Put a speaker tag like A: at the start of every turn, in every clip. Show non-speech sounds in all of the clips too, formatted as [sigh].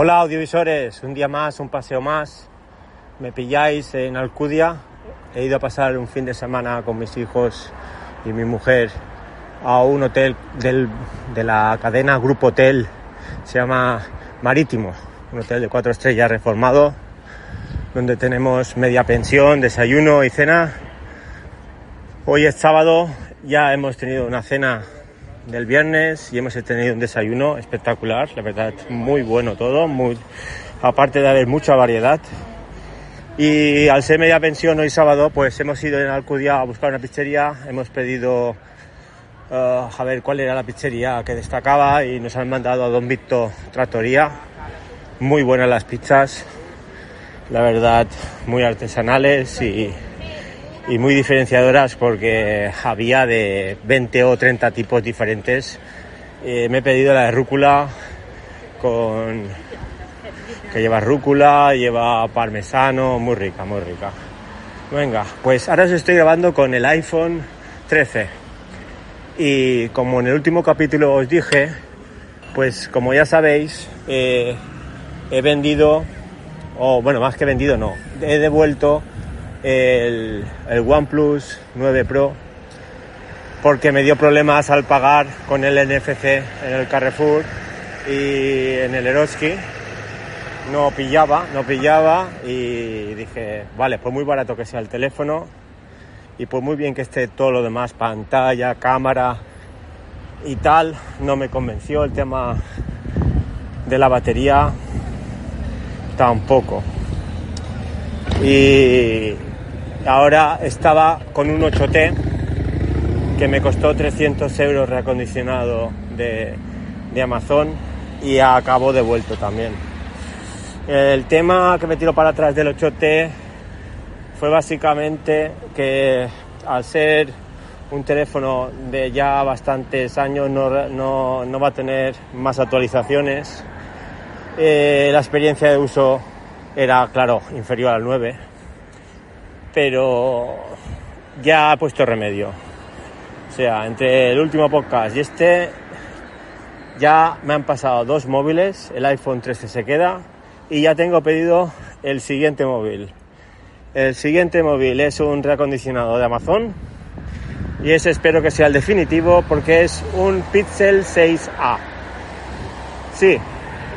A: Hola audiovisores, un día más, un paseo más. Me pilláis en Alcudia. He ido a pasar un fin de semana con mis hijos y mi mujer a un hotel del, de la cadena Grupo Hotel. Se llama Marítimo, un hotel de cuatro estrellas reformado, donde tenemos media pensión, desayuno y cena. Hoy es sábado, ya hemos tenido una cena del viernes y hemos tenido un desayuno espectacular, la verdad, muy bueno todo, aparte de haber mucha variedad. Y al ser media pensión hoy sábado, pues hemos ido en Alcudia a buscar una pizzería, hemos pedido uh, a ver cuál era la pizzería que destacaba y nos han mandado a Don Vito Trattoria. Muy buenas las pizzas, la verdad, muy artesanales y y muy diferenciadoras porque había de 20 o 30 tipos diferentes. Eh, me he pedido la de rúcula con que lleva rúcula, lleva parmesano, muy rica, muy rica. Venga, pues ahora os estoy grabando con el iPhone 13. Y como en el último capítulo os dije, pues como ya sabéis, eh, he vendido, o bueno, más que vendido no, he devuelto el, el OnePlus 9 Pro porque me dio problemas al pagar con el NFC en el Carrefour y en el Eroski. No pillaba, no pillaba y dije, vale, pues muy barato que sea el teléfono y pues muy bien que esté todo lo demás, pantalla, cámara y tal, no me convenció el tema de la batería tampoco. Y ahora estaba con un 8T que me costó 300 euros reacondicionado de, Amazon y acabó devuelto también. El tema que me tiró para atrás del 8T fue básicamente que al ser un teléfono de ya bastantes años no, no, no va a tener más actualizaciones. Eh, la experiencia de uso era, claro, inferior al 9 pero ya ha puesto remedio. O sea, entre el último podcast y este ya me han pasado dos móviles, el iPhone 13 se queda y ya tengo pedido el siguiente móvil. El siguiente móvil es un reacondicionado de Amazon y ese espero que sea el definitivo porque es un Pixel 6A. Sí,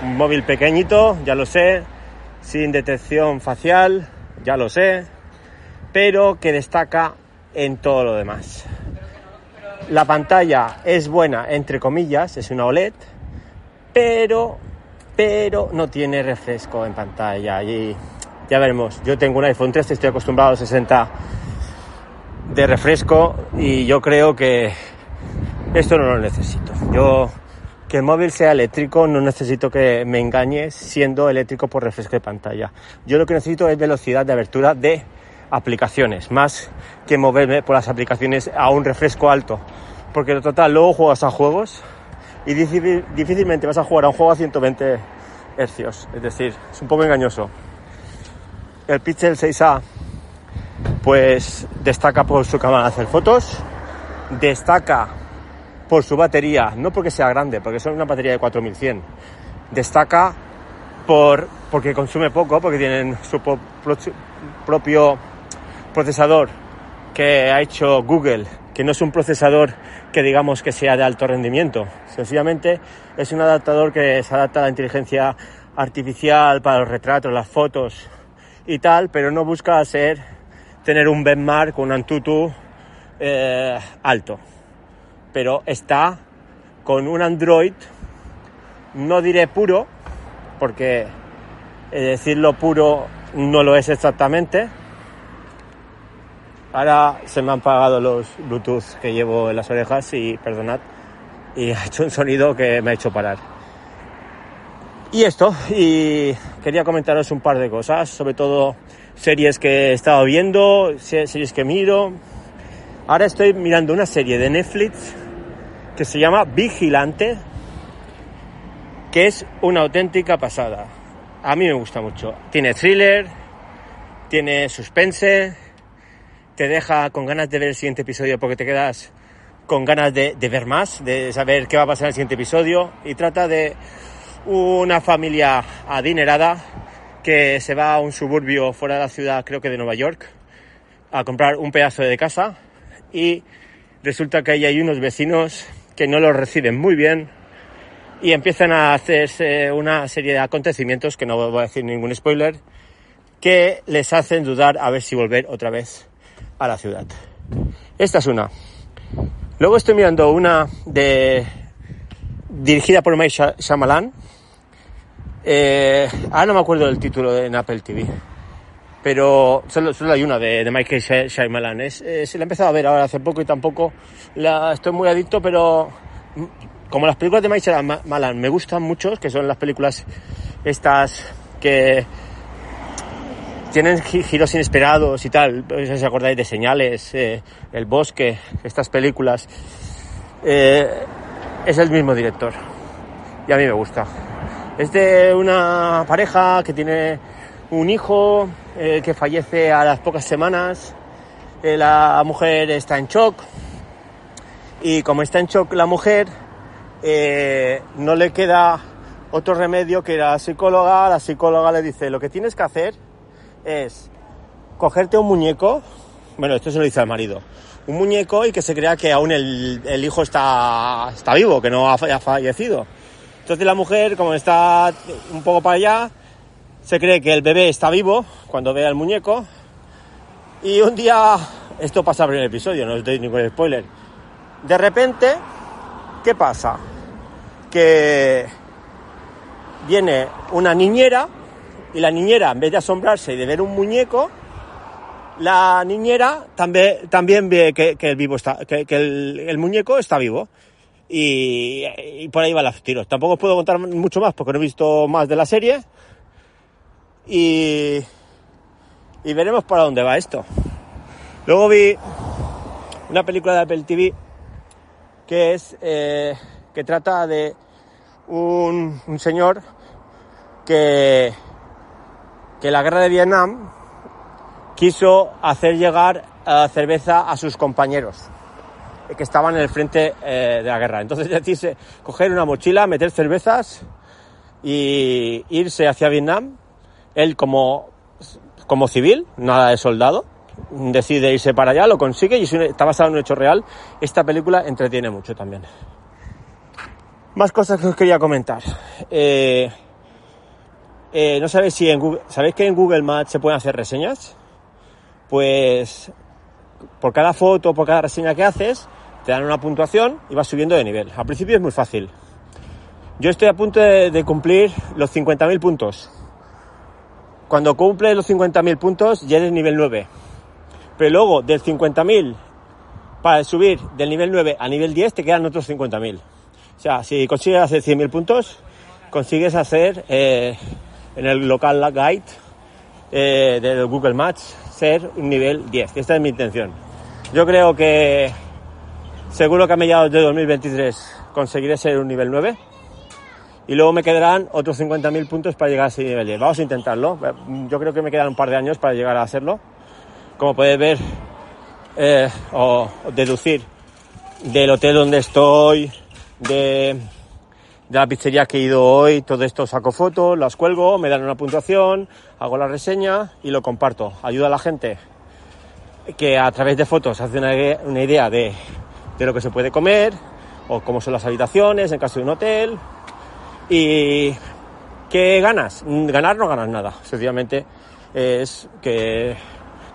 A: un móvil pequeñito, ya lo sé, sin detección facial, ya lo sé, pero que destaca en todo lo demás. La pantalla es buena, entre comillas, es una OLED, pero, pero no tiene refresco en pantalla. Y ya veremos, yo tengo un iPhone 13, estoy acostumbrado a 60 de refresco y yo creo que esto no lo necesito. Yo que el móvil sea eléctrico, no necesito que me engañe siendo eléctrico por refresco de pantalla. Yo lo que necesito es velocidad de abertura de aplicaciones, más que moverme por las aplicaciones a un refresco alto. Porque en total luego juegas a juegos y difícilmente vas a jugar a un juego a 120 hercios. Es decir, es un poco engañoso. El Pixel 6A pues destaca por su cámara de hacer fotos, destaca por su batería, no porque sea grande, porque es una batería de 4100, destaca por, porque consume poco, porque tienen su propio procesador que ha hecho Google, que no es un procesador que digamos que sea de alto rendimiento, sencillamente es un adaptador que se adapta a la inteligencia artificial para los retratos, las fotos y tal, pero no busca ser tener un benchmark, un Antutu eh, alto, pero está con un Android, no diré puro, porque decirlo puro no lo es exactamente, Ahora se me han pagado los Bluetooth que llevo en las orejas y perdonad, y [laughs] ha hecho un sonido que me ha hecho parar. Y esto, y quería comentaros un par de cosas, sobre todo series que he estado viendo, series que miro. Ahora estoy mirando una serie de Netflix que se llama Vigilante, que es una auténtica pasada. A mí me gusta mucho. Tiene thriller, tiene suspense, te deja con ganas de ver el siguiente episodio porque te quedas con ganas de, ver más, de saber qué va a pasar en el siguiente episodio. Y trata de una familia adinerada que se va a un suburbio fuera de la ciudad, creo que de Nueva York, a comprar un pedazo de casa. Y resulta que ahí hay unos vecinos que no los reciben muy bien y empiezan a hacerse una serie de acontecimientos, que no voy a decir ningún spoiler, que les hacen dudar a ver si volver otra vez a la ciudad. Esta es una. Luego estoy mirando una de dirigida por Mike Shyamalan. Eh, no me acuerdo del título en Apple TV. Pero solo, solo hay una de, de Michael Shyamalan. Es, se la he empezado a ver ahora hace poco y tampoco la estoy muy adicto, pero como las películas de Mike Shyamalan me gustan mucho, que son las películas estas que tienen giros inesperados y tal, si os acordáis de señales, eh, El bosque, estas películas, eh, es el mismo director y a mí me gusta. Es de una pareja que tiene un hijo eh, que fallece a las pocas semanas, la mujer está en shock y como está en shock la mujer, no le queda otro remedio que la psicóloga, la psicóloga le dice, lo que tienes que hacer es cogerte un muñeco, bueno, esto se lo dice al marido, un muñeco y que se crea que aún el, hijo está, está vivo, que no ha, fallecido. Entonces la mujer, como está un poco para allá, se cree que el bebé está vivo cuando ve al muñeco. Y un día, esto pasa en el episodio, no os doy ningún spoiler. De repente, ¿qué pasa? Que viene una niñera y la niñera, en vez de asombrarse y de ver un muñeco, la niñera también, también ve que, el, vivo está, que, el, muñeco está vivo. Y, por ahí van los tiros. Tampoco os puedo contar mucho más porque no he visto más de la serie. Y, y veremos para dónde va esto. Luego vi una película de Apple TV que es eh, que trata de un, un señor que que la guerra de Vietnam quiso hacer llegar eh, cerveza a sus compañeros que estaban en el frente eh, de la guerra. Entonces decide coger una mochila, meter cervezas y irse hacia Vietnam. Él como, como civil, nada de soldado, decide irse para allá, lo consigue y está basado en un hecho real. Esta película entretiene mucho también. Más cosas que os quería comentar. Eh, eh, no sabéis si en Google, ¿sabéis que en Google Maps se pueden hacer reseñas? Pues por cada foto, por cada reseña que haces, te dan una puntuación y vas subiendo de nivel. Al principio es muy fácil. Yo estoy a punto de, cumplir los 50.000 puntos. Cuando cumple los 50.000 puntos ya eres nivel 9. Pero luego del 50.000 para subir del nivel 9 a nivel 10 te quedan otros 50.000. O sea, si consigues hacer 100.000 puntos, consigues hacer eh, en el local guide eh, de Google Maps ser un nivel 10. Esta es mi intención. Yo creo que seguro que a mediados de 2023 conseguiré ser un nivel 9 y luego me quedarán otros 50.000 puntos para llegar a ese nivel 10. Vamos a intentarlo. Yo creo que me quedan un par de años para llegar a hacerlo. Como puedes ver eh, o deducir del hotel donde estoy, de de la pizzería que he ido hoy, todo esto saco fotos, las cuelgo, me dan una puntuación, hago la reseña y lo comparto. Ayuda a la gente que a través de fotos hace una, idea de, lo que se puede comer o cómo son las habitaciones en caso de un hotel. Y ¿qué ganas? Ganar no ganas nada. Sencillamente es que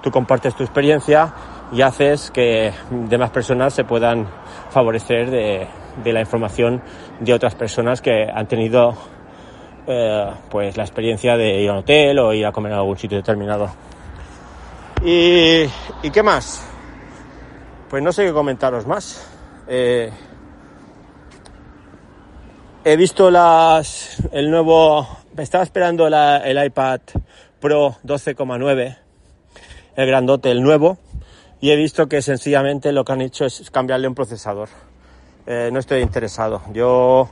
A: tú compartes tu experiencia y haces que demás personas se puedan favorecer de, de la información de otras personas que han tenido eh, pues la experiencia de ir a un hotel o ir a comer en algún sitio determinado. ¿Y, ¿y qué más? Pues no sé qué comentaros más. Eh, he visto las el nuevo estaba esperando el iPad Pro 12,9 el grandote el nuevo y he visto que sencillamente lo que han hecho es cambiarle un procesador eh, no estoy interesado. Yo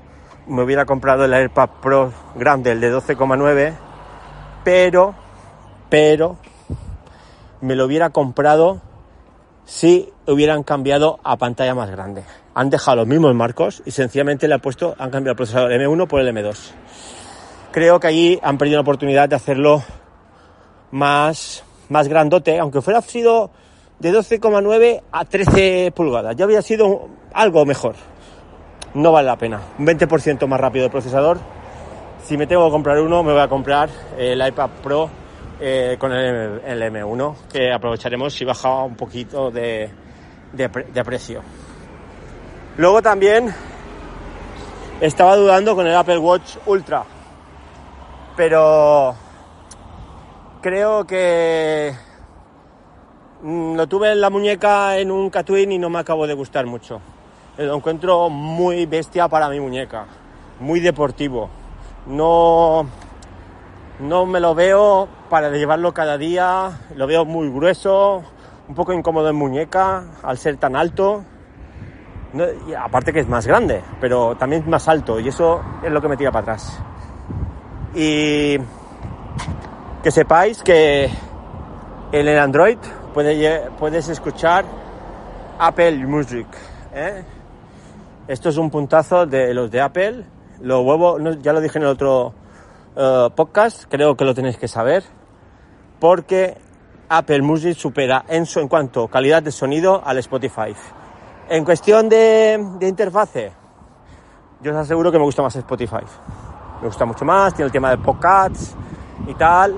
A: me hubiera comprado el AirPad Pro grande, el de 12,9, pero, pero, me lo hubiera comprado si hubieran cambiado a pantalla más grande. han dejado los mismos marcos y sencillamente le han puesto, han cambiado el procesador M1 por el M2. Creo que allí han perdido la oportunidad de hacerlo más, más grandote, aunque fuera sido de 12,9 a 13 pulgadas, ya había sido algo mejor. No vale la pena. Un 20% más rápido el procesador. Si me tengo que comprar uno, me voy a comprar el iPad Pro eh, con el, M1, que aprovecharemos si baja un poquito de, de precio. Luego también estaba dudando con el Apple Watch Ultra, pero creo que lo tuve en la muñeca en un Catwin y no me acabo de gustar mucho. Lo encuentro muy bestia para mi muñeca, muy deportivo. No, no me lo veo para llevarlo cada día, lo veo muy grueso, un poco incómodo en muñeca al ser tan alto aparte que es más grande, pero también más alto y eso es lo que me tira para atrás. Y que sepáis que en el Android puedes escuchar Apple Music. ¿eh? Esto es un puntazo de los de Apple. Lo huevo, ya lo dije en el otro eh, podcast, creo que lo tenéis que saber, porque Apple Music supera en, en cuanto a calidad de sonido al Spotify. En cuestión de, interfase, yo os aseguro que me gusta más Spotify. Me gusta mucho más, tiene el tema de podcasts y tal.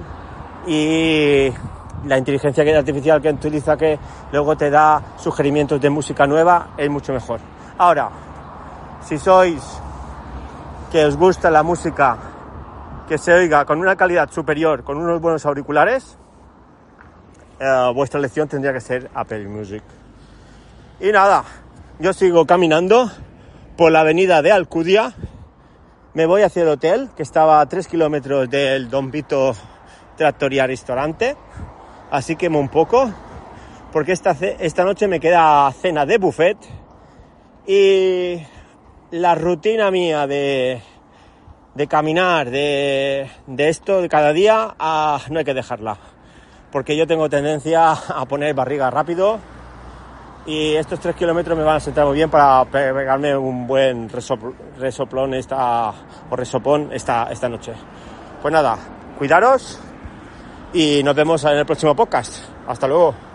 A: Y la inteligencia artificial que utiliza que luego te da sugerimientos de música nueva es mucho mejor. Ahora, si sois que os gusta la música que se oiga con una calidad superior, con unos buenos auriculares, eh, vuestra elección tendría que ser Apple Music. Y nada, yo sigo caminando por la avenida de Alcudia. Me voy hacia el hotel, que estaba a 3 kilómetros del Don Vito Trattoria Restaurante. Así quemo un poco, porque esta, esta noche me queda cena de buffet. Y la rutina mía de, de caminar, de, de, esto de cada día, ah, no hay que dejarla. Porque yo tengo tendencia a poner barriga rápido y estos tres kilómetros me van a sentar muy bien para pegarme un buen resoplón esta, resopón esta, esta noche. Pues nada, cuidaros y nos vemos en el próximo podcast. Hasta luego.